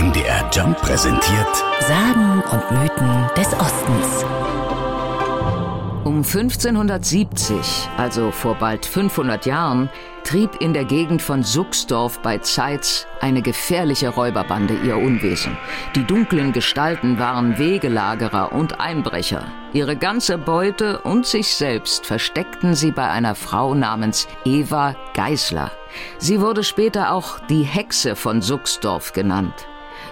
MDR Jump präsentiert Sagen und Mythen des Ostens. Um 1570, also vor bald 500 Jahren, trieb in der Gegend von Suchsdorf bei Zeitz eine gefährliche Räuberbande ihr Unwesen. Die dunklen Gestalten waren Wegelagerer und Einbrecher. Ihre ganze Beute und sich selbst versteckten sie bei einer Frau namens Eva Geißler. Sie wurde später auch die Hexe von Suchsdorf genannt.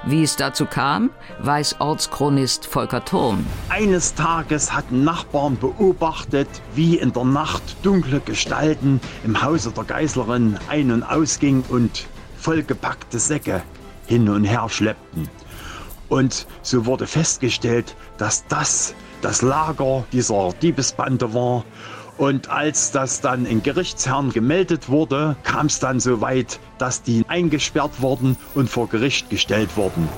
Wie es dazu kam, weiß Ortschronist Volker Turm. Eines Tages hatten Nachbarn beobachtet, wie in der Nacht dunkle Gestalten im Hause der Geißlerin ein- und ausgingen und vollgepackte Säcke hin und her schleppten. Und so wurde festgestellt, dass das das Lager dieser Diebesbande war. Und als das dann in Gerichtsherren gemeldet wurde, kam es dann so weit, dass die eingesperrt wurden und vor Gericht gestellt wurden.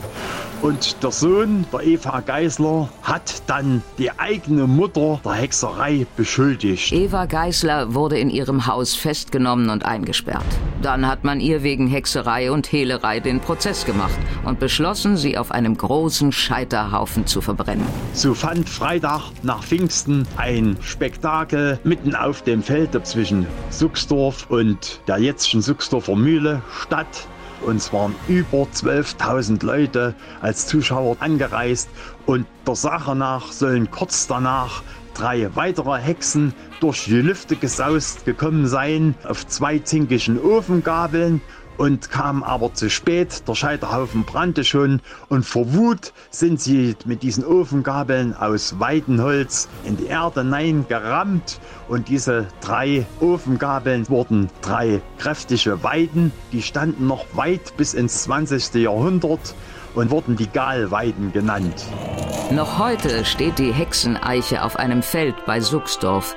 Und der Sohn der Eva Geisler hat dann die eigene Mutter der Hexerei beschuldigt. Eva Geißler wurde in ihrem Haus festgenommen und eingesperrt. Dann hat man ihr wegen Hexerei und Hehlerei den Prozess gemacht und beschlossen, sie auf einem großen Scheiterhaufen zu verbrennen. So fand Freitag nach Pfingsten ein Spektakel mitten auf dem Feld zwischen Suchsdorf und der jetzigen Suchsdorfer Mühle statt. Und es waren über 12.000 Leute als Zuschauer angereist. Und der Sache nach sollen kurz danach drei weitere Hexen durch die Lüfte gesaust gekommen sein auf zwei zinkischen Ofengabeln und kamen aber zu spät. Der Scheiterhaufen brannte schon und vor Wut sind sie mit diesen Ofengabeln aus Weidenholz in die Erde hineingerammt und diese drei Ofengabeln wurden drei kräftige Weiden. Die standen noch weit bis ins 20. Jahrhundert und wurden die Galweiden genannt. Noch heute steht die Hexeneiche auf einem Feld bei Suchsdorf.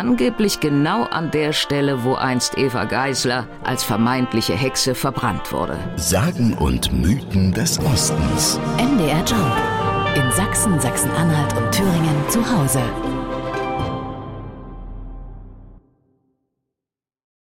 Angeblich genau an der Stelle, wo einst Eva Geisler als vermeintliche Hexe verbrannt wurde. Sagen und Mythen des Ostens. MDR Jump. In Sachsen, Sachsen-Anhalt und Thüringen zu Hause.